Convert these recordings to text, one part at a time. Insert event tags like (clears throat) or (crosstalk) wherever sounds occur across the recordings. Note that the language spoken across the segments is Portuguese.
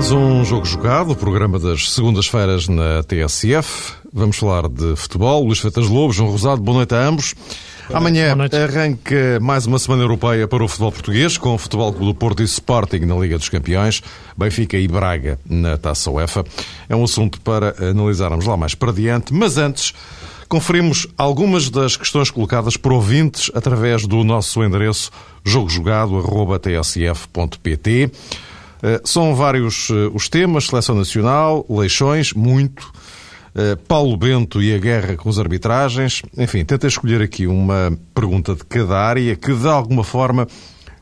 mais um Jogo Jogado, o programa das segundas-feiras na TSF. Vamos falar de futebol. Luís Feitas Lobo, João Rosado, boa noite a ambos. Amanhã arranca mais uma semana europeia para o futebol português, com o Futebol Clube do Porto e Sporting na Liga dos Campeões, Benfica e Braga na Taça UEFA. É um assunto para analisarmos lá mais para diante, mas antes conferimos algumas das questões colocadas por ouvintes através do nosso endereço jogojogado.tsf.pt. Eh, são vários eh, os temas, seleção nacional, leixões, muito, eh, Paulo Bento e a guerra com as arbitragens. Enfim, tentei escolher aqui uma pergunta de cada área que, de alguma forma,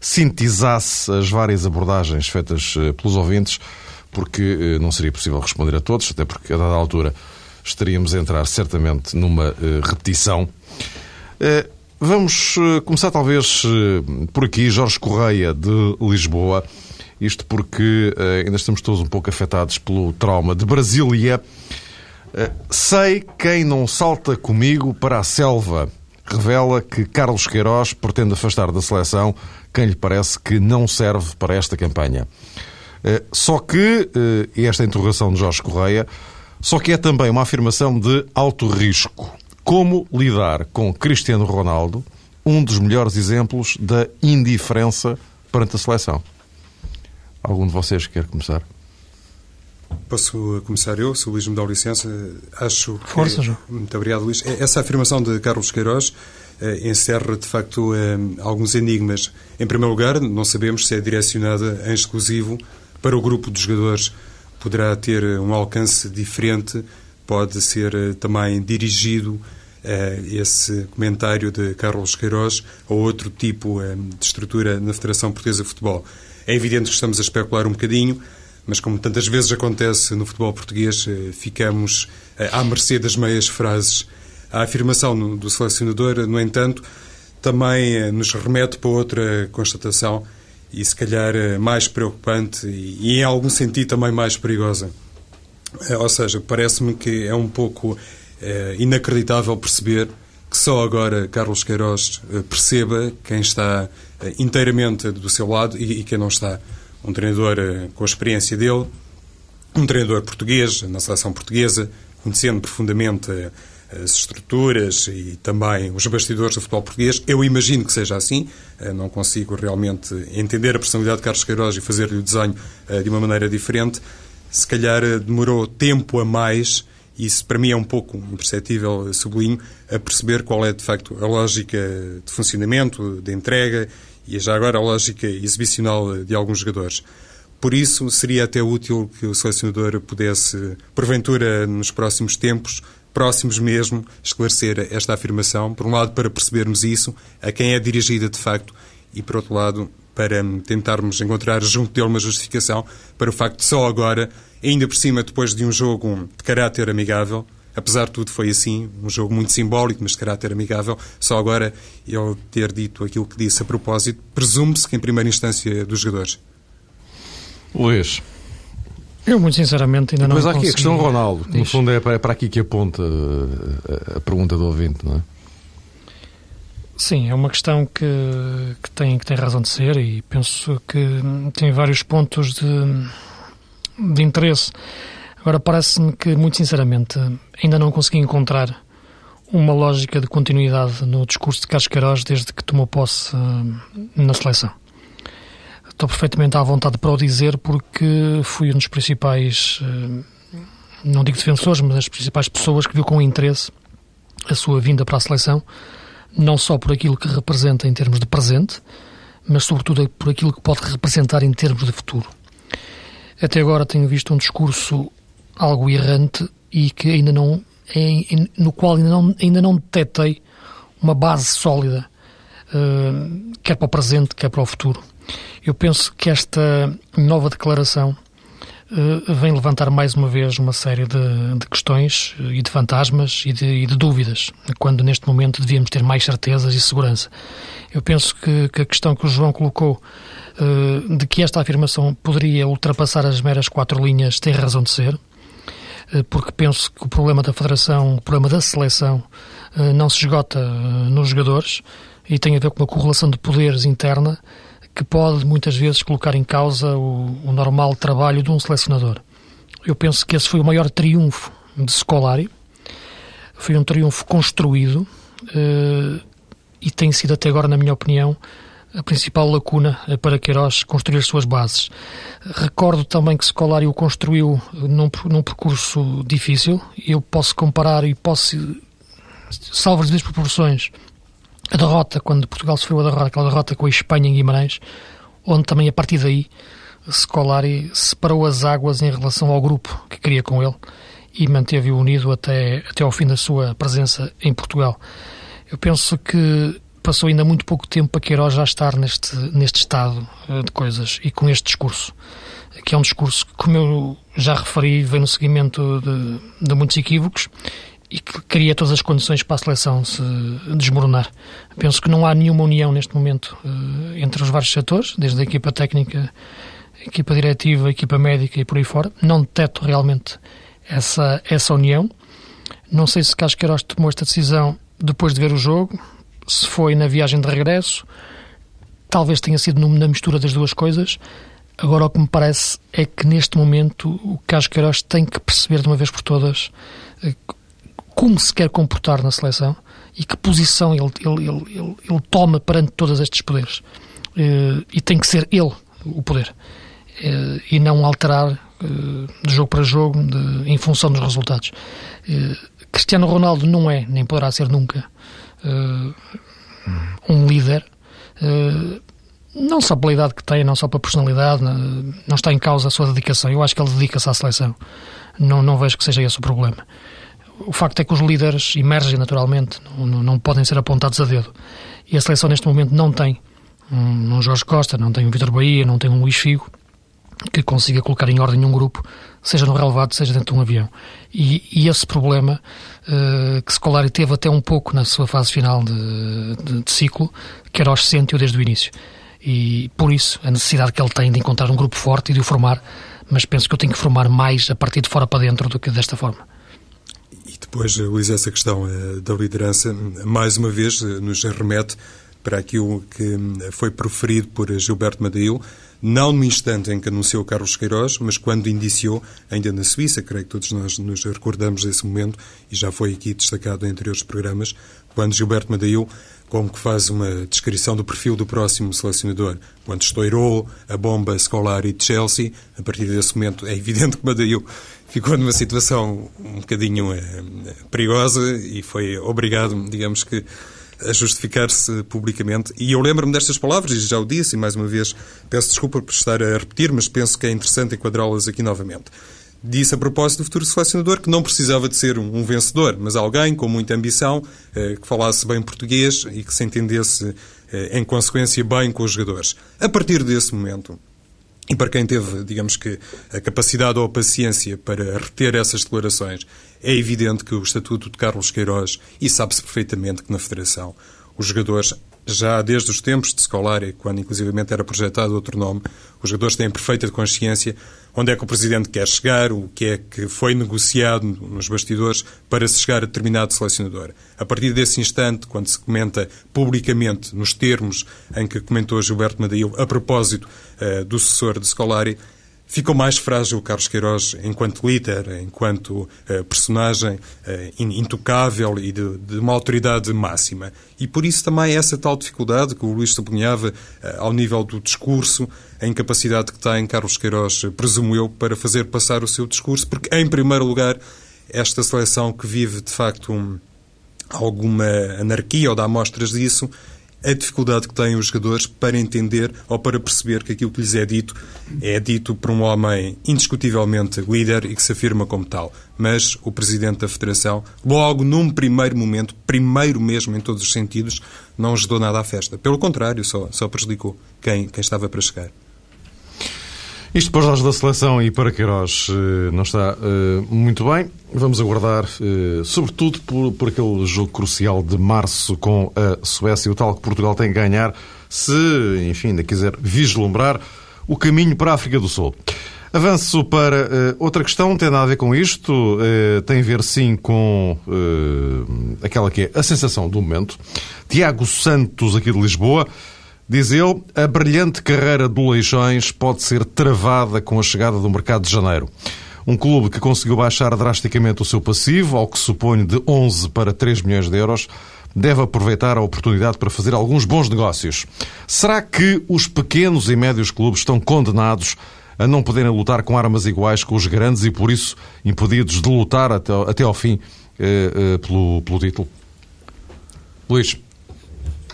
sintetizasse as várias abordagens feitas pelos ouvintes, porque não seria possível responder a todos, até porque, a dada altura, estaríamos a entrar certamente numa repetição. Vamos começar, talvez, por aqui. Jorge Correia, de Lisboa. Isto porque uh, ainda estamos todos um pouco afetados pelo trauma de Brasília. Uh, sei quem não salta comigo para a selva. Revela que Carlos Queiroz pretende afastar da seleção quem lhe parece que não serve para esta campanha. Uh, só que, e esta interrogação de Jorge Correia, só que é também uma afirmação de alto risco. Como lidar com Cristiano Ronaldo, um dos melhores exemplos da indiferença perante a seleção? Algum de vocês quer começar? Posso começar eu, se o Luís me dá licença. Acho que... Força, João. Muito obrigado, Luís. Essa afirmação de Carlos Queiroz eh, encerra, de facto, eh, alguns enigmas. Em primeiro lugar, não sabemos se é direcionada em exclusivo para o grupo de jogadores. Poderá ter um alcance diferente, pode ser eh, também dirigido esse comentário de Carlos Queiroz a outro tipo de estrutura na Federação Portuguesa de Futebol. É evidente que estamos a especular um bocadinho, mas como tantas vezes acontece no futebol português, eh, ficamos eh, à mercê das meias frases. A afirmação do selecionador, no entanto, também eh, nos remete para outra constatação e, se calhar, mais preocupante e, em algum sentido, também mais perigosa. Ou seja, parece-me que é um pouco inacreditável perceber que só agora Carlos Queiroz perceba quem está inteiramente do seu lado e, e quem não está. Um treinador eh, com a experiência dele, um treinador português, na seleção portuguesa, conhecendo profundamente eh, as estruturas e também os bastidores do futebol português. Eu imagino que seja assim. Não consigo realmente entender a personalidade de Carlos Queiroz e fazer-lhe o desenho de uma maneira diferente. Se calhar demorou tempo a mais isso para mim é um pouco imperceptível, sublinho, a perceber qual é de facto a lógica de funcionamento, de entrega e já agora a lógica exibicional de alguns jogadores. Por isso, seria até útil que o selecionador pudesse, porventura, nos próximos tempos, próximos mesmo, esclarecer esta afirmação, por um lado, para percebermos isso, a quem é dirigida de facto, e por outro lado, para tentarmos encontrar junto dele uma justificação para o facto de só agora, ainda por cima depois de um jogo de caráter amigável, apesar de tudo foi assim, um jogo muito simbólico, mas de caráter amigável, só agora ele ter dito aquilo que disse a propósito, presume-se que em primeira instância dos jogadores. Luís. Eu, muito sinceramente, ainda não Mas há aqui a questão Ronaldo, que no fundo é para aqui que aponta a pergunta do ouvinte, não é? Sim, é uma questão que, que, tem, que tem razão de ser e penso que tem vários pontos de, de interesse. Agora, parece-me que, muito sinceramente, ainda não consegui encontrar uma lógica de continuidade no discurso de Queiroz desde que tomou posse uh, na seleção. Estou perfeitamente à vontade para o dizer porque fui um dos principais, uh, não digo defensores, mas das principais pessoas que viu com interesse a sua vinda para a seleção não só por aquilo que representa em termos de presente, mas sobretudo por aquilo que pode representar em termos de futuro. Até agora tenho visto um discurso algo errante e que ainda não no qual ainda não, ainda não detetei uma base sólida, uh, quer para o presente, quer para o futuro. Eu penso que esta nova declaração uh, vem levantar mais uma vez uma série de, de questões uh, e de fantasmas e de, e de, dúvidas, quando neste momento devíamos ter mais certezas e segurança. Eu penso que, que a questão que o João colocou uh, de que esta afirmação poderia ultrapassar as meras quatro linhas tem razão de ser, porque penso que o problema da Federação, o problema da seleção, não se esgota nos jogadores e tem a ver com uma correlação de poderes interna que pode muitas vezes colocar em causa o, o normal trabalho de um selecionador. Eu penso que esse foi o maior triunfo de Scolari, foi um triunfo construído e tem sido até agora, na minha opinião, a principal lacuna para Queiroz construir as suas bases. Recordo também que Scolari o construiu num, num percurso difícil. Eu posso comparar e posso, salvo as proporções, a derrota, quando Portugal sofreu a derrota, aquela derrota com a Espanha em Guimarães, onde também a partir daí Scolari separou as águas em relação ao grupo que queria com ele e manteve-o unido até, até ao fim da sua presença em Portugal. Eu penso que passou ainda muito pouco tempo para Queiroz já estar neste, neste estado eh, de coisas e com este discurso, que é um discurso que, como eu já referi, vem no seguimento de, de muitos equívocos e que cria todas as condições para a seleção se desmoronar. Penso que não há nenhuma união neste momento eh, entre os vários setores, desde a equipa técnica, a equipa diretiva, a equipa médica e por aí fora. Não detecto realmente essa, essa união. Não sei se Carlos Queiroz tomou esta decisão depois de ver o jogo, se foi na viagem de regresso, talvez tenha sido na mistura das duas coisas. Agora, o que me parece é que neste momento o Carlos Queiroz tem que perceber de uma vez por todas eh, como se quer comportar na seleção e que posição ele, ele, ele, ele, ele toma perante todos estes poderes. Eh, e tem que ser ele o poder. Eh, e não alterar de jogo para jogo de, em função dos resultados. Cristiano Ronaldo não é, nem poderá ser nunca, uh, um líder, uh, não só pela idade que tem, não só pela personalidade, não, não está em causa a sua dedicação. Eu acho que ele dedica-se à seleção. Não, não vejo que seja esse o problema. O facto é que os líderes emergem naturalmente, não, não, podem ser apontados a dedo. E a seleção neste momento não tem um, um Jorge Costa, não tem um Vitor Bahia, não tem um Luís Figo, que consiga colocar em ordem um grupo, seja no relevado, seja dentro de um avião. E, e esse problema uh, que Scolari teve até um pouco na sua fase final de, de, de ciclo, que era aos o desde o início. E por isso a necessidade que ele tem de encontrar um grupo forte e de o formar, mas penso que eu tenho que formar mais a partir de fora para dentro do que desta forma. E depois, Luís, essa questão uh, da liderança, mais uma vez, nos remete para aquilo que foi proferido por Gilberto Madail, não no instante em que anunciou Carlos Queiroz, mas quando indiciou, ainda na Suíça, creio que todos nós nos recordamos desse momento, e já foi aqui destacado em anteriores programas, quando Gilberto Madail como que faz uma descrição do perfil do próximo selecionador. Quando estourou a bomba Scolari de Chelsea, a partir desse momento é evidente que Madail ficou numa situação um bocadinho eh, perigosa e foi obrigado, digamos que, a justificar-se publicamente. E eu lembro-me destas palavras, e já o disse, e mais uma vez peço desculpa por estar a repetir, mas penso que é interessante enquadrá-las aqui novamente. Disse a propósito do futuro selecionador que não precisava de ser um, vencedor, mas alguém com muita ambição, eh, que falasse bem português e que se entendesse, eh, em consequência, bem com os jogadores. A partir desse momento, e para quem teve, digamos que, a capacidade ou a paciência para reter essas declarações, é evidente que o Estatuto de Carlos Queiroz, e sabe-se perfeitamente que na Federação, os jogadores, já desde os tempos de Scolari, quando inclusivamente era projetado outro nome, os jogadores têm perfeita consciência onde é que o Presidente quer chegar, o que é que foi negociado nos bastidores para se chegar a determinado selecionador. A partir desse instante, quando se comenta publicamente, nos termos em que comentou Gilberto Madail, a propósito uh, do sucessor de Scolari, ficou mais frágil Carlos Queiroz enquanto líder, enquanto uh, personagem uh, intocável e de, de, uma autoridade máxima. E por isso também essa tal dificuldade que o Luís sublinhava uh, ao nível do discurso, a incapacidade que tem Carlos Queiroz, presumo eu, para fazer passar o seu discurso, porque, em primeiro lugar, esta seleção que vive, de facto, um, alguma anarquia, ou dá amostras disso, a dificuldade que têm os jogadores para entender ou para perceber que aquilo que lhes é dito é dito por um homem indiscutivelmente líder e que se afirma como tal. Mas o Presidente da Federação, logo num primeiro momento, primeiro mesmo em todos os sentidos, não ajudou nada à festa. Pelo contrário, só, só prejudicou quem, quem estava para chegar. Isto para os da seleção e para Queiroz eh, não está uh, muito bem. Vamos aguardar, uh, sobretudo por, por aquele jogo crucial de março com a Suécia, o tal que Portugal tem que ganhar, se, enfim, ainda quiser vislumbrar o caminho para a África do Sul. Avanço para uh, outra questão, tem nada a ver com isto, uh, tem a ver sim com uh, aquela que é a sensação do momento. Tiago Santos, aqui de Lisboa, Diz ele, a brilhante carreira do Leixões pode ser travada com a chegada do mercado de janeiro. Um clube que conseguiu baixar drasticamente o seu passivo, ao que suponho de 11 para 3 milhões de euros, deve aproveitar a oportunidade para fazer alguns bons negócios. Será que os pequenos e médios clubes estão condenados a não poderem lutar com armas iguais com os grandes e, por isso, impedidos de lutar até, até ao fim eh, eh, pelo, pelo título? Luís.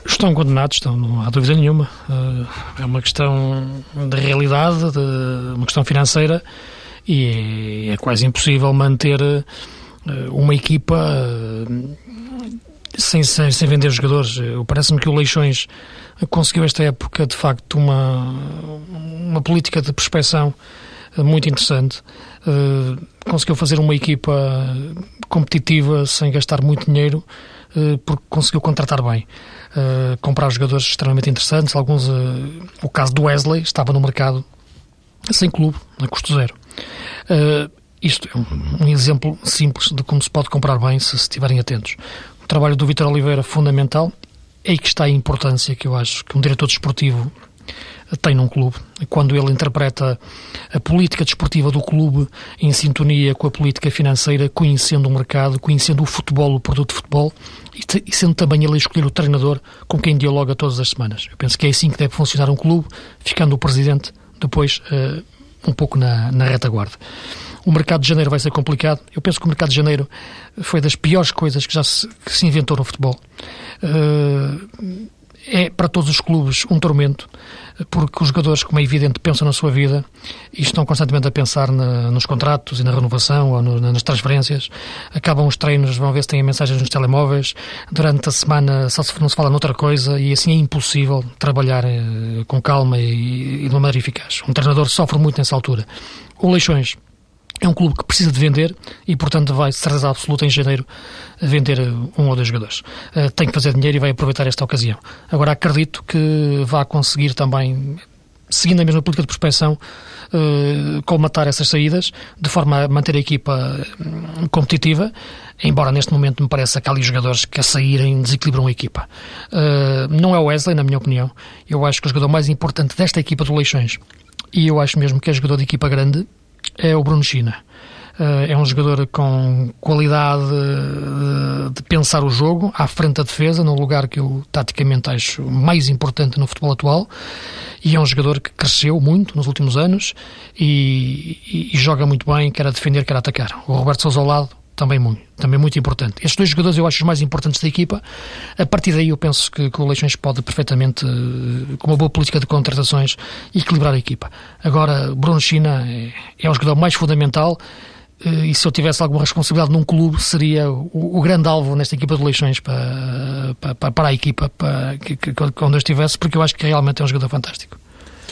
Estão condenados, estão, não há dúvida nenhuma. Eh, é uma questão de realidade, de uma questão financeira e é quase impossível manter eh, uma equipa eh, sem, sem, sem vender jogadores. Parece-me que o Leixões conseguiu esta época, de facto, uma, uma política de prospecção eh, muito interessante. conseguiu fazer uma equipa competitiva sem gastar muito dinheiro, porque conseguiu contratar bem. Comprar jogadores extremamente interessantes. Alguns, o caso do Wesley estava no mercado sem clube, a custo zero. Uh, isto é um, um, exemplo simples de como se pode comprar bem se estiverem atentos. O trabalho do Vitor Oliveira, fundamental, é aí que está a importância que eu acho que um diretor desportivo tem num clube. Quando ele interpreta a política desportiva do clube em sintonia com a política financeira, conhecendo o mercado, conhecendo o futebol, o produto de futebol, e sendo também ele a escolher o treinador com quem dialoga todas as semanas. Eu penso que é assim que deve funcionar um clube, ficando o presidente depois uh, um pouco na, na retaguarda. O mercado de janeiro vai ser complicado. Eu penso que o mercado de janeiro foi das piores coisas que já se, que se inventou no futebol. Uh, é para todos os clubes um tormento, porque os jogadores, como é evidente, pensam na sua vida e estão constantemente a pensar na, nos contratos e na renovação ou no, nas transferências. Acabam os treinos, vão ver se têm mensagens nos telemóveis. Durante a semana só se, não se fala noutra coisa e assim é impossível trabalhar eh, com calma e, e de uma maneira eficaz. Um treinador sofre muito nessa altura. O Leixões é um clube que precisa de vender e, portanto, vai, certeza absoluta, em janeiro, vender um ou dois jogadores. Uh, tem que fazer dinheiro e vai aproveitar esta ocasião. Agora, acredito que vá conseguir também, seguindo a mesma política de prospecção, uh, colmatar essas saídas, de forma a manter a equipa hum, competitiva, embora neste momento me pareça que há ali jogadores que a saírem desequilibram a equipa. Não é o Wesley, na minha opinião. Eu acho que o jogador mais importante desta equipa do Leixões, e eu acho mesmo que é jogador de equipa grande, é o Bruno China. Eh, é um jogador com qualidade de pensar o jogo à frente da defesa, num lugar que eu taticamente acho mais importante no futebol atual. E é um jogador que cresceu muito nos últimos anos e, e, e joga muito bem, quer a defender, quer a atacar. O Roberto Sousa ao lado também muito, também muito importante. Estes dois jogadores eu acho os mais importantes da equipa. A partir daí eu penso que, que o Leixões pode perfeitamente, eh, com uma boa política de contratações, equilibrar a equipa. Agora, Bruno China é, é o jogador mais fundamental eh, e se eu tivesse alguma responsabilidade num clube seria o, o grande alvo nesta equipa de Leixões para, para, para a equipa para, que, que, quando eu estivesse, porque eu acho que realmente é um jogador fantástico.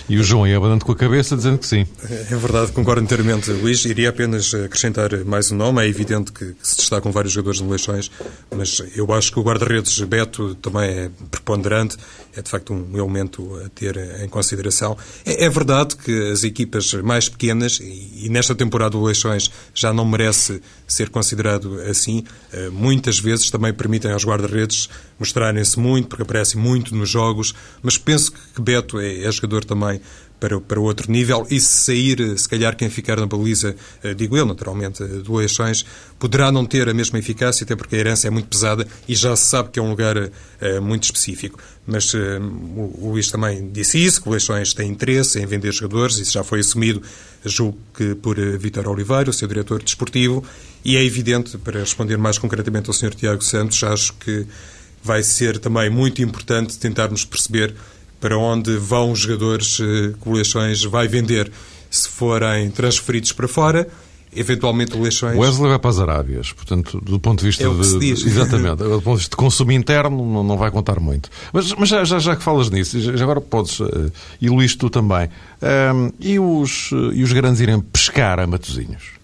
E o João ia abanando com a cabeça, dizendo que sim. É verdade, concordo inteiramente, Luís. Iria apenas acrescentar mais um nome. É evidente que, se destacam vários jogadores de Leixões, mas eu acho que o guarda-redes Beto também é preponderante. É, de facto, um elemento a ter em consideração. É, é verdade que as equipas mais pequenas, e, e nesta temporada o Leixões já não merece ser considerado assim, eh, muitas vezes também permitem aos guarda-redes mostrarem-se muito, porque aparecem muito nos jogos, mas penso que Beto é, é jogador também para, para outro nível e se sair, se calhar quem ficar na baliza, eh, digo eu naturalmente, do Leixões, poderá não ter a mesma eficácia, até porque a herança é muito pesada e já se sabe que é um lugar uh, muito específico. Mas o, Luís também disse isso, que o Leixões tem interesse em vender jogadores, isso já foi assumido, julgo que por Vítor Oliveira, o seu diretor desportivo, e é evidente, para responder mais concretamente ao Sr. Tiago Santos, acho que vai ser também muito importante tentarmos perceber para onde vão os jogadores eh, que o Leixões vai vender. Se forem transferidos para fora, eventualmente o Leixões... Wesley vai para as Arábias, portanto, do ponto de vista é de... Diz. Exatamente, do ponto de vista de consumo interno não, não vai contar muito. Mas, mas já, já, já, que falas nisso, já agora podes, uh, e Luís, tu também, um, e, os, uh, e os grandes irem pescar a Matozinhos?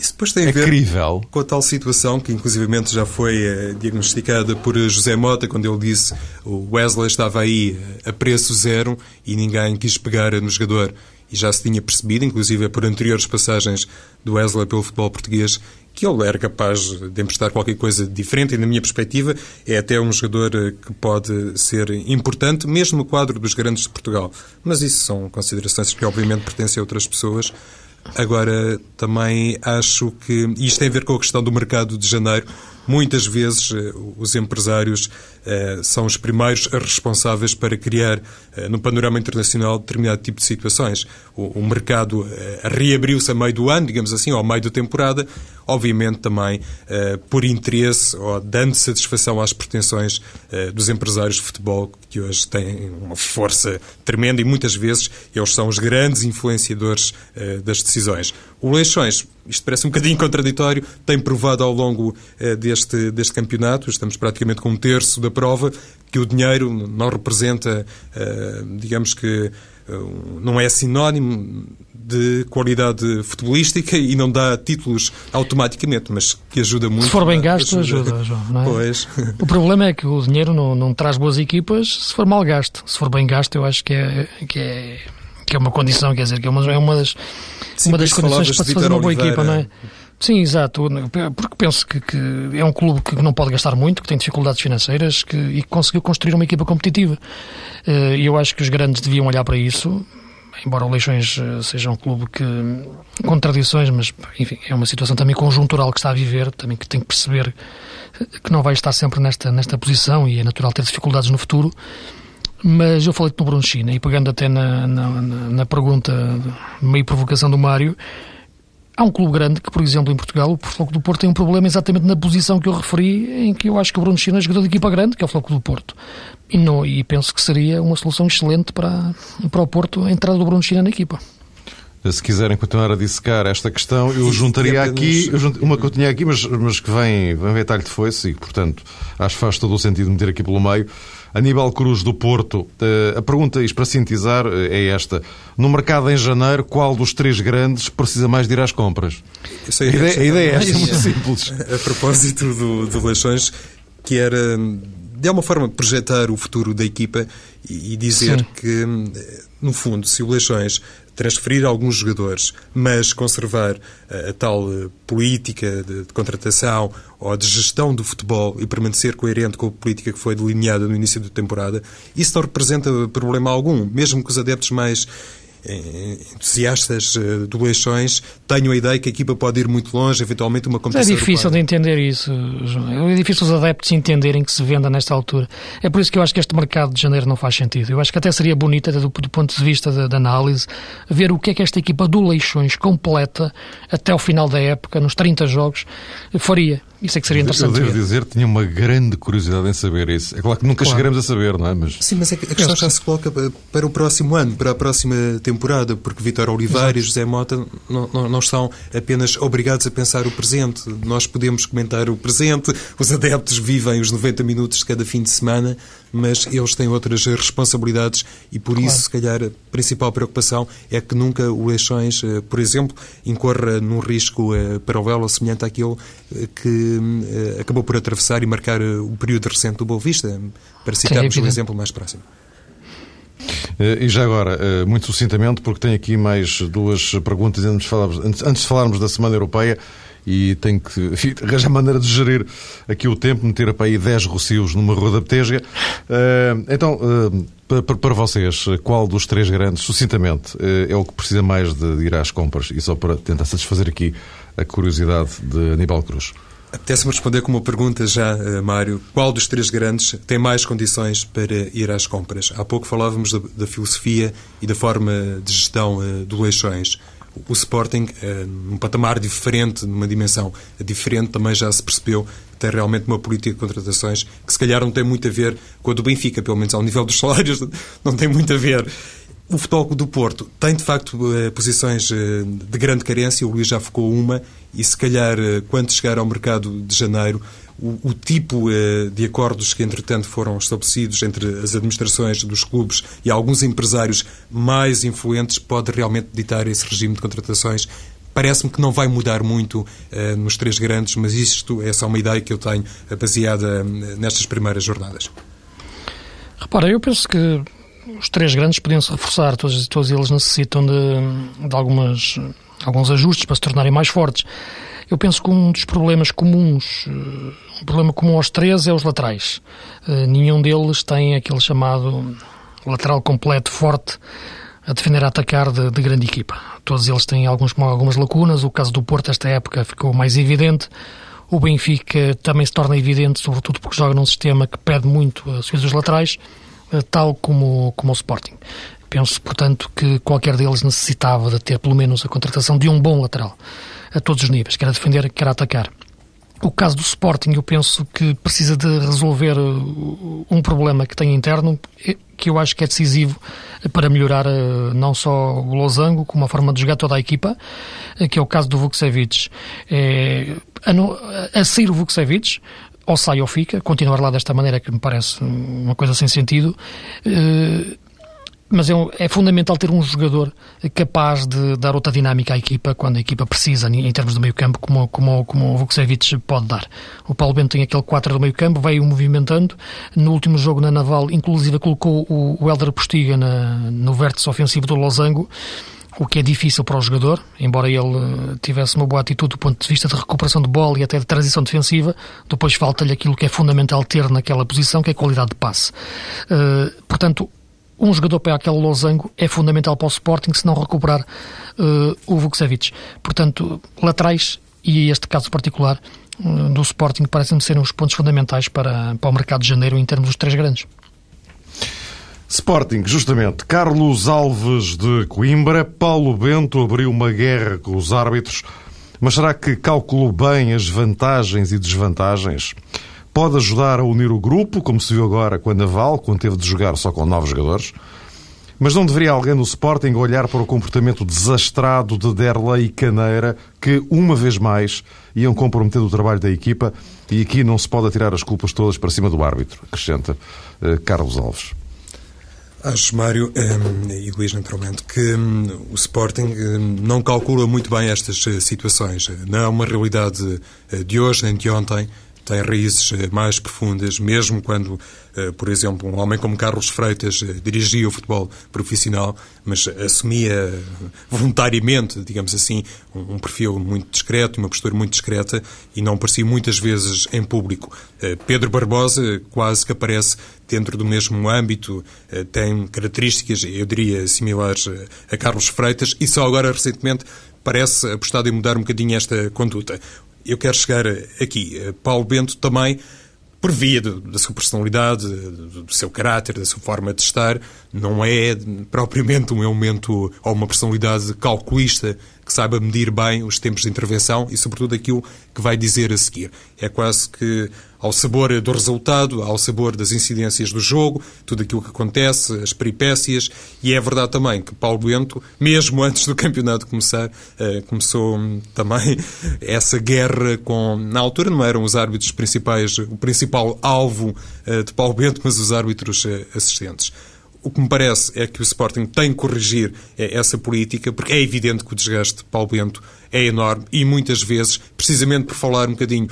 Isso depois tem a é ver Incrível. com a tal situação que, inclusivamente, já foi uh, diagnosticada por José Mota, quando ele disse o Wesley estava aí a preço zero e ninguém quis pegar no jogador. E já se tinha percebido, inclusive por anteriores passagens do Wesley pelo futebol português, que ele era capaz de emprestar qualquer coisa diferente e, na minha perspectiva, é até um jogador eh, que pode ser importante, mesmo no quadro dos grandes de Portugal. Mas isso são considerações que, obviamente, pertencem a outras pessoas. Agora, também acho que isto tem a ver com a questão do mercado de janeiro. Muitas vezes eh, os empresários eh, são os primeiros responsáveis para criar eh, no panorama internacional determinado tipo de situações. O, mercado reabriu-se a meio do ano, digamos assim, ou ao meio da temporada, obviamente também por interesse ou dando satisfação às pretensões dos empresários de futebol que hoje têm uma força tremenda e muitas vezes eles são os grandes influenciadores das decisões. O Leixões, isto parece um bocadinho contraditório, tem provado ao longo deste, deste campeonato, estamos praticamente com um terço da prova, que o dinheiro não representa, eh, digamos que eh, não é sinónimo de qualidade futebolística e não dá títulos automaticamente, mas que ajuda muito. Se for bem gasto, ajuda, ajuda João, não é? Pois. O problema é que o dinheiro não, não traz boas equipas se for mal gasto. Se for bem gasto, eu acho que é, que é, que é uma condição, quer dizer, que é uma, é uma das, Sim, uma das condições para se fazer uma boa Oliveira, equipa, não é? Sim, exato. Porque penso que, que, é um clube que não pode gastar muito, que tem dificuldades financeiras que, e que conseguiu construir uma equipa competitiva. Eh, e eu acho que os grandes deviam olhar para isso. Embora o Leixões eh, seja um clube que, com tradições, mas enfim, é uma situação também conjuntural que está a viver, também que tem que perceber que não vai estar sempre nesta, nesta posição e é natural ter dificuldades no futuro. Mas eu falei-te no Bruno China e pegando até na, na, na pergunta, meio provocação do Mário, Há um clube grande que, por exemplo, em Portugal, o Floco do Porto tem um problema exatamente na posição que eu referi, em que eu acho que o Bruno China é jogador de equipa grande, que é o Floco do Porto. E, não, e penso que seria uma solução excelente para, para o Porto a entrada do Bruno China na equipa. Se quiserem continuar a dissecar esta questão, eu juntaria aqui, uma que eu tinha aqui, mas, mas que vem, vem ver talho de foice e, portanto, acho que faz todo o sentido meter aqui pelo meio. Aníbal Cruz do Porto, eh, a pergunta, isto para sintetizar, eh, é esta. No mercado em janeiro, qual dos três grandes precisa mais de ir às compras? A ideia, a ideia é esta, muito (laughs) simples. A propósito do, do Leixões, que era, de alguma forma, projetar o futuro da equipa e dizer Sim. que, no fundo, se o Leixões transferir alguns jogadores, mas conservar a, a tal eh, política de, de, contratação ou de gestão do futebol e permanecer coerente com a política que foi delineada no início da temporada, isso não representa problema algum, mesmo que os adeptos mais entusiastas eh, do Leixões tenham a ideia que a equipa pode ir muito longe, eventualmente uma competição. É difícil de entender isso, João. É difícil os adeptos entenderem que se venda nesta altura. É por isso que eu acho que este mercado de janeiro não faz sentido. Eu acho que até seria bonito, do, do ponto de vista da, análise, ver o que é que esta equipa do Leixões completa até o final da época, nos 30 jogos, faria. Isso é que seria interessante. Eu devo dizer, tinha uma grande curiosidade em saber isso. É claro que nunca claro. chegaremos a saber, não é? Mas... Sim, mas é a questão já se coloca para o próximo ano, para a próxima temporada, porque Vitor Oliveira Exato. e José Mota não, não, não, estão apenas obrigados a pensar o presente. Nós podemos comentar o presente, os adeptos vivem os 90 minutos de cada fim de semana, mas eles têm outras responsabilidades e por claro. isso, se calhar, a principal preocupação é que nunca o Leixões, eh, por exemplo, incorra num risco eh, paralelo ou semelhante àquele eh, que acabou por atravessar e marcar o período recente do Boa Vista, para citarmos um exemplo mais próximo. E já agora, muito sucintamente, porque tenho aqui mais duas perguntas antes de falarmos, antes de falarmos da Semana Europeia e tenho que (laughs) arranjar maneira de gerir aqui o tempo, meter para aí 10 rocios numa rua da Betesga. Uh, então, uh, para, para vocês, qual dos três grandes, sucintamente, uh, é o que precisa mais de ir às compras? E só para tentar satisfazer aqui a curiosidade de Aníbal Cruz. Apetece-me responder com uma pergunta já, Mário. Qual dos três grandes tem mais condições para ir às compras? Há pouco falávamos da, da filosofia e da forma de gestão do Leixões o Sporting, eh, num patamar diferente, numa dimensão diferente, também já se percebeu que tem realmente uma política de contratações que se calhar não tem muito a ver com a do Benfica, pelo menos ao nível dos (laughs) salários, não tem muito a ver. O Futebol do Porto tem, de facto, eh, posições eh, de grande carência, o Luís já focou uma, e se calhar, quando chegar ao mercado de janeiro, o, o tipo eh, de acordos que, entretanto, foram estabelecidos entre as administrações dos clubes e alguns empresários mais influentes pode realmente ditar esse regime de contratações Parece-me que não vai mudar muito uh, nos três grandes, mas isto é só uma ideia que eu tenho uh, baseada nestas primeiras jornadas. Repara, eu penso que os três grandes podiam se reforçar, todos, todos eles necessitam de, de algumas, alguns ajustes para se tornarem mais fortes. Eu penso que um dos problemas comuns, um problema comum aos três é os laterais. Nenhum deles tem aquele chamado lateral completo, forte, a defender a atacar de, de, grande equipa. Todos eles têm alguns, algumas lacunas. O caso do Porto, esta época, ficou mais evidente. O Benfica também se torna evidente, sobretudo porque joga num sistema que pede muito a subida dos laterais, eh, tal como, como o Sporting. Penso, portanto, que qualquer deles necessitava de ter pelo menos a contratação de um bom lateral, a todos os níveis, quer a defender, quer a atacar. O caso do Sporting, eu penso que precisa de resolver uh, um problema que tem interno, que eu acho que é decisivo para melhorar uh, não só o losango, como a forma de jogar toda a equipa, uh, que é o caso do Vukcevic. É, a, a sair o Vukcevic, ou sai ou fica, continuar lá desta maneira que me parece uma coisa sem sentido, mas é, é, fundamental ter um jogador capaz de dar outra dinâmica à equipa quando a equipa precisa, em termos de meio campo, como, como, como o Vukcevic pode dar. O Paulo Bento tem aquele 4 do meio campo, veio movimentando. No último jogo na Naval, inclusive, colocou o, o Helder Postiga na, no vértice ofensivo do Losango, o que é difícil para o jogador, embora ele eh, tivesse uma boa atitude do ponto de vista de recuperação de bola e até de transição defensiva, depois falta-lhe aquilo que é fundamental ter naquela posição, que é a qualidade de passe. Uh, portanto, um jogador para aquele losango é fundamental para o Sporting se não recuperar uh, o Vukcevic. Portanto, laterais, e este caso particular uh, do Sporting, parecem-me serem os pontos fundamentais para, para o mercado de janeiro em termos dos três grandes. Sporting, justamente. Carlos Alves de Coimbra, Paulo Bento abriu uma guerra com os árbitros, mas será que calculou bem as vantagens e desvantagens? Pode ajudar a unir o grupo, como se viu agora com a Naval, quando teve de jogar só com nove jogadores. Mas não deveria alguém no Sporting olhar para o comportamento desastrado de Derlei e Caneira, que, uma vez mais, iam comprometer o trabalho da equipa e aqui não se pode atirar as culpas todas para cima do árbitro, acrescenta uh, Carlos Alves. Acho, Mário um, e Luís, naturalmente, que um, o Sporting um, não calcula muito bem estas uh, situações. Não é uma realidade uh, de hoje nem de ontem tem raízes eh, mais profundas, mesmo quando, eh, por exemplo, um homem como Carlos Freitas eh, dirigia o futebol profissional, mas assumia voluntariamente, digamos assim, um perfil muito discreto, uma postura muito discreta e não aparecia muitas vezes em público. Pedro Barbosa quase que aparece dentro do mesmo âmbito, tem características, eu diria, similares a Carlos Freitas e só agora, recentemente, parece apostado em mudar um bocadinho esta conduta eu quero chegar aqui. Paulo Bento também, por via da sua personalidade, do seu caráter, da sua forma de estar, não é propriamente um elemento ou uma personalidade calculista que saiba medir bem os tempos de intervenção e, sobretudo, aquilo que vai dizer a seguir. É quase que ao sabor do resultado, ao sabor das incidências do jogo, tudo aquilo que acontece, as peripécias, e é verdade também que Paulo Bento, mesmo (laughs) antes do campeonato começar, eh, começou também (laughs) essa guerra com. Na altura não eram os árbitros principais, o principal alvo eh, de Paulo Bento, mas os árbitros eh, assistentes. O que me parece é que o Sporting tem que corrigir essa política, porque é evidente que o desgaste de Paulo Bento é enorme e muitas vezes, precisamente por falar um bocadinho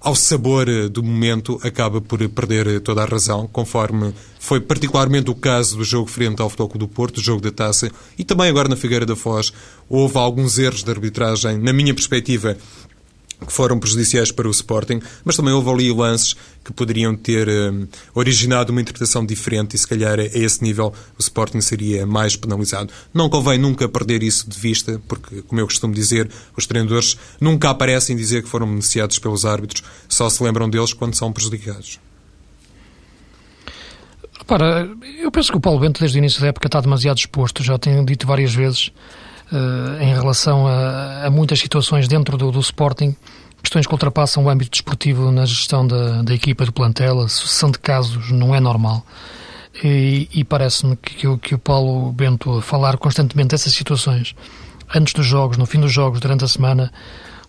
ao sabor eh, do momento, acaba por perder eh, toda a razão, conforme foi particularmente o caso do jogo frente ao Futebol do Porto, o jogo da taça, e também agora na Figueira da Foz, houve alguns erros de arbitragem, na minha perspectiva, que foram prejudiciais para o Sporting, mas também houve ali lances que poderiam ter um, originado uma interpretação diferente e se calhar a esse nível o Sporting seria mais penalizado. Não convém nunca perder isso de vista, porque, como eu costumo dizer, os treinadores nunca aparecem dizer que foram beneficiados pelos árbitros, só se lembram deles quando são prejudicados. Repara, eu penso que o Paulo Bento desde o início da época está demasiado exposto, já tenho dito várias vezes uh, em relação a, a, muitas situações dentro do, do, Sporting, questões que ultrapassam o âmbito desportivo na gestão da, da equipa do plantel, a sucessão de casos não é normal. E, e parece-me que, que, o Paulo Bento a falar constantemente dessas situações, antes dos jogos, no fim dos jogos, durante a semana,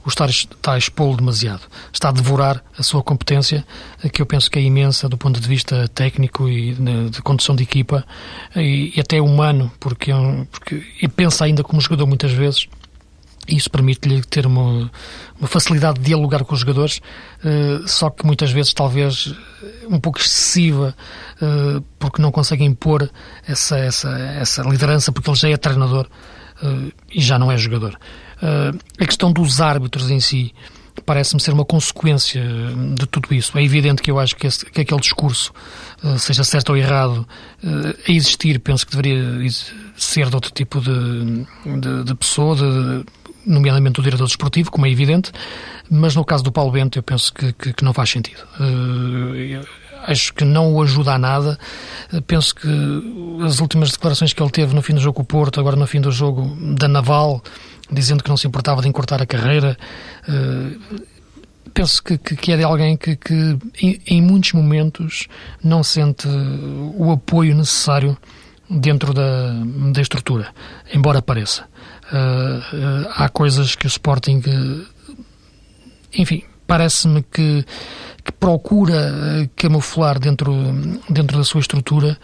o estar, está a expô-lo demasiado. Está a devorar a sua competência, que eu penso que é imensa do ponto de vista técnico e de, de condução de equipa e, e até humano, porque, porque e pensa ainda como jogador muitas vezes. Isso permite-lhe ter uma, uma, facilidade de dialogar com os jogadores, uh, só que muitas vezes talvez um pouco excessiva, porque não consegue impor essa, essa, essa liderança, porque ele já é treinador e já não é jogador. A questão dos árbitros em si parece-me ser uma consequência de tudo isso. É evidente que eu acho que, esse, que aquele discurso, uh, seja certo ou errado, uh, a existir, penso que deveria ser de outro tipo de, de, de pessoa, de, nomeadamente do diretor desportivo, como é evidente, mas no caso do Paulo Bento eu penso que, que, que não faz sentido. Uh, acho que não o ajuda a nada. Penso que as últimas declarações que ele teve no fim do jogo com o Porto, agora no fim do jogo da Naval, dizendo que não se importava de encurtar a carreira. Uh, penso que, que, que, é de alguém que, que em, muitos momentos não sente o apoio necessário dentro da, da estrutura, embora pareça. Uh, há coisas que o Sporting, enfim, parece-me que, que, procura camuflar dentro, dentro da sua estrutura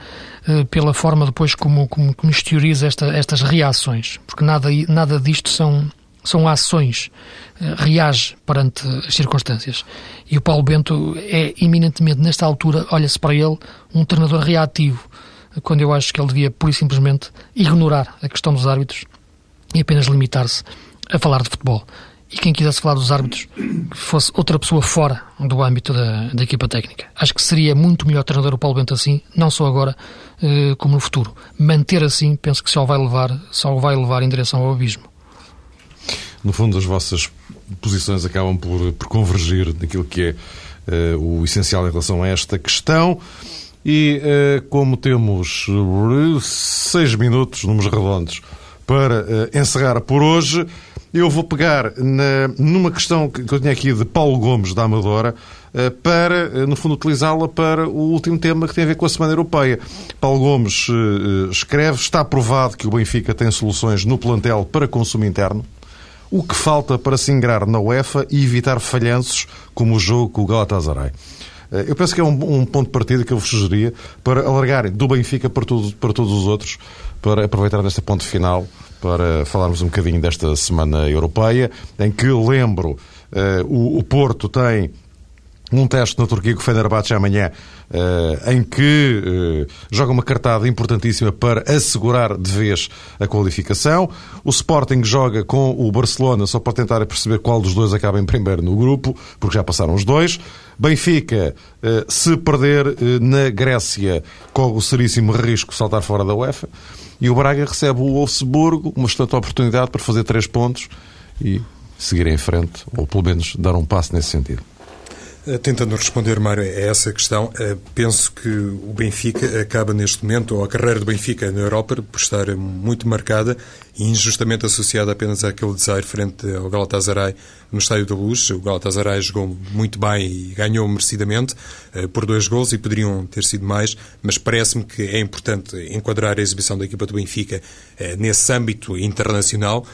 eh, pela forma depois como, como, como exterioriza esta, estas reações, porque nada, nada disto são, são ações, eh, reage perante as circunstâncias. E o Paulo Bento é eminentemente, nesta altura, olha-se para ele, um treinador reativo, quando eu acho que ele devia, pura e simplesmente, ignorar a questão dos árbitros e apenas limitar-se a falar de futebol e quem quisesse falar dos árbitros fosse outra pessoa fora do âmbito da, da, equipa técnica. Acho que seria muito melhor treinador o Paulo Bento assim, não só agora, eh, como no futuro. Manter assim, penso que só vai levar, só vai levar em direção ao abismo. No fundo, as vossas posições acabam por, por convergir naquilo que é eh, o essencial em relação a esta questão. E eh, como temos seis minutos, números redondos, para encerrar por hoje, eu vou pegar na, numa questão que eu tinha aqui de Paulo Gomes, da Amadora, eh, para, eh, no fundo, utilizá-la para o último tema que tem a ver com a Semana Europeia. Paulo Gomes eh, escreve: está provado que o Benfica tem soluções no plantel para consumo interno. O que falta para se ingrar na UEFA e evitar falhanços como o jogo com o Galatasaray? Eu penso que é um, um, ponto de partida que eu vos sugeria para alargarem do Benfica para, tudo, para todos os outros, para aproveitar neste ponto final para falarmos um bocadinho desta Semana Europeia, em que, lembro, eh, o Porto tem um teste na Turquia com o Fenerbahçe amanhã, uh, em que uh, joga uma cartada importantíssima para assegurar de vez a qualificação. O Sporting joga com o Barcelona só para tentar perceber qual dos dois acaba em primeiro no grupo, porque já passaram os dois. Benfica, uh, se perder na Grécia, corre o seríssimo risco de saltar fora da UEFA. E o Braga recebe o Wolfsburgo, uma excelente oportunidade para fazer três pontos e seguir em frente, ou pelo menos dar um passo nesse sentido. Eh, tentando responder, Mário, a essa questão, eh, penso que o Benfica acaba neste momento, ou a carreira do Benfica na Europa, por estar muito marcada e injustamente associada apenas àquele desaire frente ao Galatasaray no Estádio da Luz. O Galatasaray jogou muito bem e ganhou merecidamente eh, por dois gols e poderiam ter sido mais, mas parece-me que é importante enquadrar a exibição da equipa do Benfica nesse âmbito internacional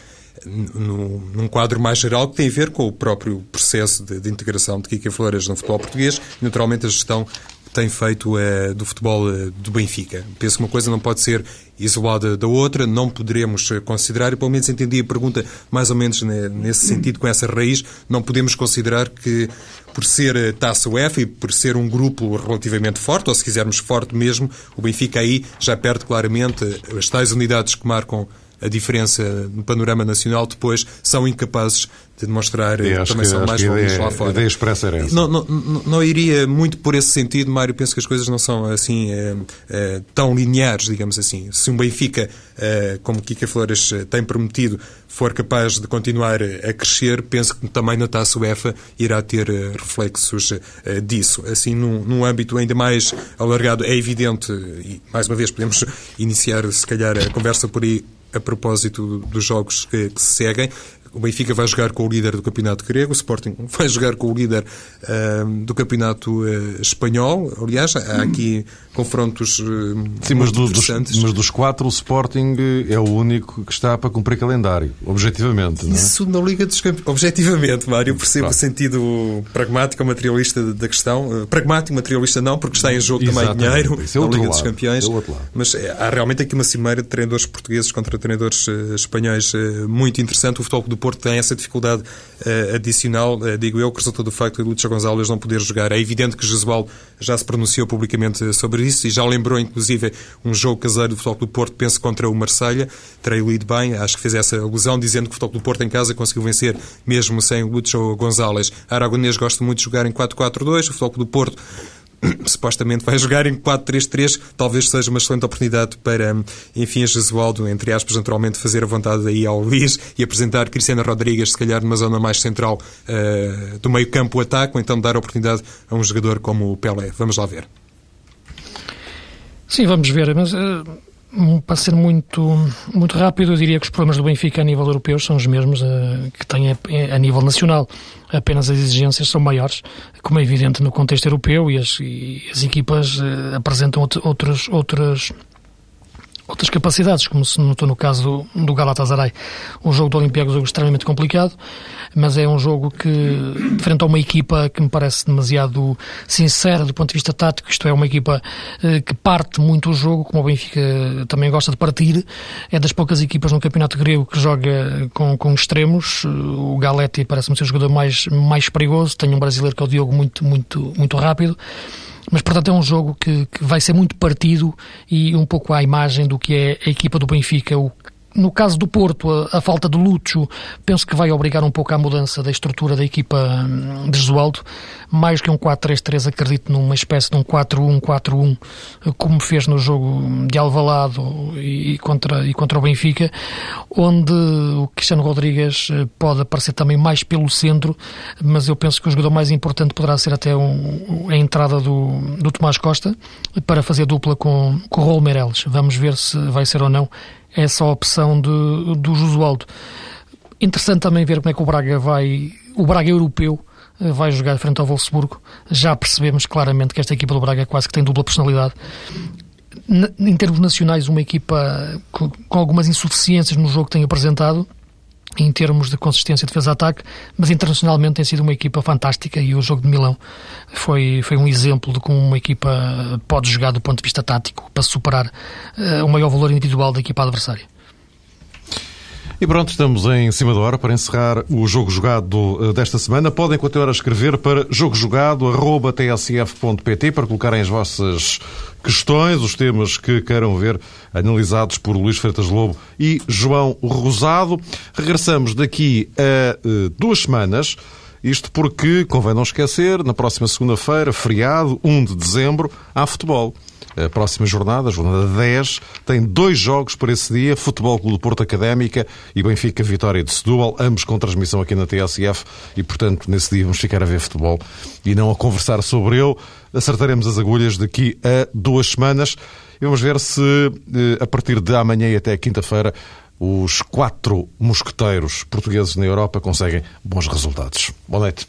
num quadro mais geral que tem a ver com o próprio processo de, de integração de Kika Flores no futebol português naturalmente, a gestão tem feito é, do futebol é, do Benfica. Penso que uma coisa não pode ser isolada da outra, não poderemos eh, considerar, e pelo menos entendi a pergunta mais ou menos nesse sentido, com essa raiz, não podemos considerar que por ser taça UEFA e por ser um grupo relativamente forte, ou se quisermos forte mesmo, o Benfica aí já perde claramente as tais unidades que marcam a diferença no panorama nacional, depois são incapazes de demonstrar que também são mais valiosos lá fora. A ideia expressa era essa. Não, não, não, iria muito por esse sentido, Mário. Penso que as coisas não são assim é, é, tão lineares, digamos assim. Se um Benfica, é, como Kika Flores tem prometido, for capaz de continuar a crescer, penso que também na Taça UEFA irá ter reflexos disso. Assim, num, num âmbito ainda mais alargado, é evidente, e mais uma vez podemos iniciar, se calhar, a conversa por aí a propósito dos jogos que, que se seguem. O Benfica vai jogar com o líder do campeonato grego, o Sporting (laughs) vai jogar com o líder uh, do campeonato uh, espanhol. Aliás, há aqui confrontos uh, Sim, mas, do, dos, mas dos quatro, o Sporting é o único que está para cumprir calendário, objetivamente. Não é? Isso na Liga dos Campeões. Objetivamente, Mário, eu percebo claro. o sentido pragmático, materialista da questão. pragmático, materialista não, porque está em jogo Exatamente. também dinheiro é na Liga lado. dos Campeões. É mas há realmente aqui uma cimeira de treinadores portugueses contra treinadores espanhóis muito interessante. O futebol do Porto tem essa dificuldade uh, adicional, uh, digo eu, que resulta do facto de Lúcio Gonzalez não poder jogar. É evidente que Jesualdo já se pronunciou publicamente sobre isso e já lembrou, inclusive, um jogo caseiro do Futebol do Porto, penso, contra o Marselha. Terei lido bem, acho que fez essa alusão, dizendo que o Futebol do Porto em casa conseguiu vencer mesmo sem Lúcio Gonzalez. Aragonês gosta muito de jogar em 4-4-2, o Futebol do Porto (clears throat) supostamente vai jogar em 4-3-3, talvez seja uma excelente oportunidade para, enfim, a Jesualdo, entre aspas, naturalmente, fazer a vontade aí ao Luís e apresentar Cristiano Rodrigues, se calhar numa zona mais central uh, do meio campo ataque, ou então dar oportunidade a um jogador como o Pelé. Vamos lá ver. Sim, vamos ver, mas... Uh para ser muito, muito rápido, eu diria que os problemas do Benfica a nível europeu são os mesmos uh, que tem a, a, nível nacional. Apenas as exigências são maiores, como é evidente no contexto europeu, e as, e as equipas uh, apresentam outros, outros outras capacidades, como se notou no caso do, do Galatasaray. O jogo do Olympiacos é um jogo extremamente complicado, mas é um jogo que, frente a uma equipa que me parece demasiado sincera do ponto de vista tático, isto é, uma equipa eh, que parte muito o jogo, como o Benfica também gosta de partir, é das poucas equipas no campeonato grego que joga com, com extremos. O Galetti parece-me ser o jogador mais, mais perigoso, tem um brasileiro que é o Diogo muito, muito, muito rápido. Mas, portanto, é um jogo que, que vai ser muito partido e um pouco à imagem do que é a equipa do Benfica, o no caso do Porto, a, a, falta de Lúcio penso que vai obrigar um pouco à mudança da estrutura da equipa hum, de Jesualdo. Mais que um 4-3-3, acredito numa espécie de um 4-1-4-1, como fez no jogo de Alvalado e contra, e contra o Benfica, onde o Cristiano Rodrigues eh, pode aparecer também mais pelo centro, mas eu penso que o jogador mais importante poderá ser até um, a entrada do, do Tomás Costa para fazer dupla com, com o Rol Meirelles. Vamos ver se vai ser ou não essa opção de, do Josualdo. Interessante também ver como é que o Braga vai, o Braga europeu, eh, vai jogar frente ao Wolfsburgo. Já percebemos claramente que esta equipa do Braga quase que tem dupla personalidade. Em termos nacionais, uma equipa com algumas insuficiências no jogo que tem apresentado, em termos de consistência de defesa-ataque, mas internacionalmente tem sido uma equipa fantástica e o jogo de Milão foi, foi um exemplo de como uma equipa pode jogar do ponto de vista tático para superar uh, o maior valor individual da equipa adversária. E pronto, estamos em cima da hora para encerrar o jogo jogado eh, desta semana. Podem continuar a escrever para jogojogado.tsf.pt para colocarem as vossas questões, os temas que queiram ver analisados por Luís Freitas Lobo e João Rosado. Regressamos daqui a uh, duas semanas. Isto porque, convém não esquecer, na próxima segunda-feira, feriado, 1 de dezembro, há futebol. A próxima jornada, a jornada 10, tem dois jogos para esse dia: Futebol Clube do Porto Académica e Benfica Vitória de Setúbal, ambos com transmissão aqui na TSF. E, portanto, nesse dia vamos ficar a ver futebol e não a conversar sobre ele. Acertaremos as agulhas daqui a duas semanas e vamos ver se, eh, a partir de amanhã e até quinta-feira, os quatro mosqueteiros portugueses na Europa conseguem bons resultados. Boa noite.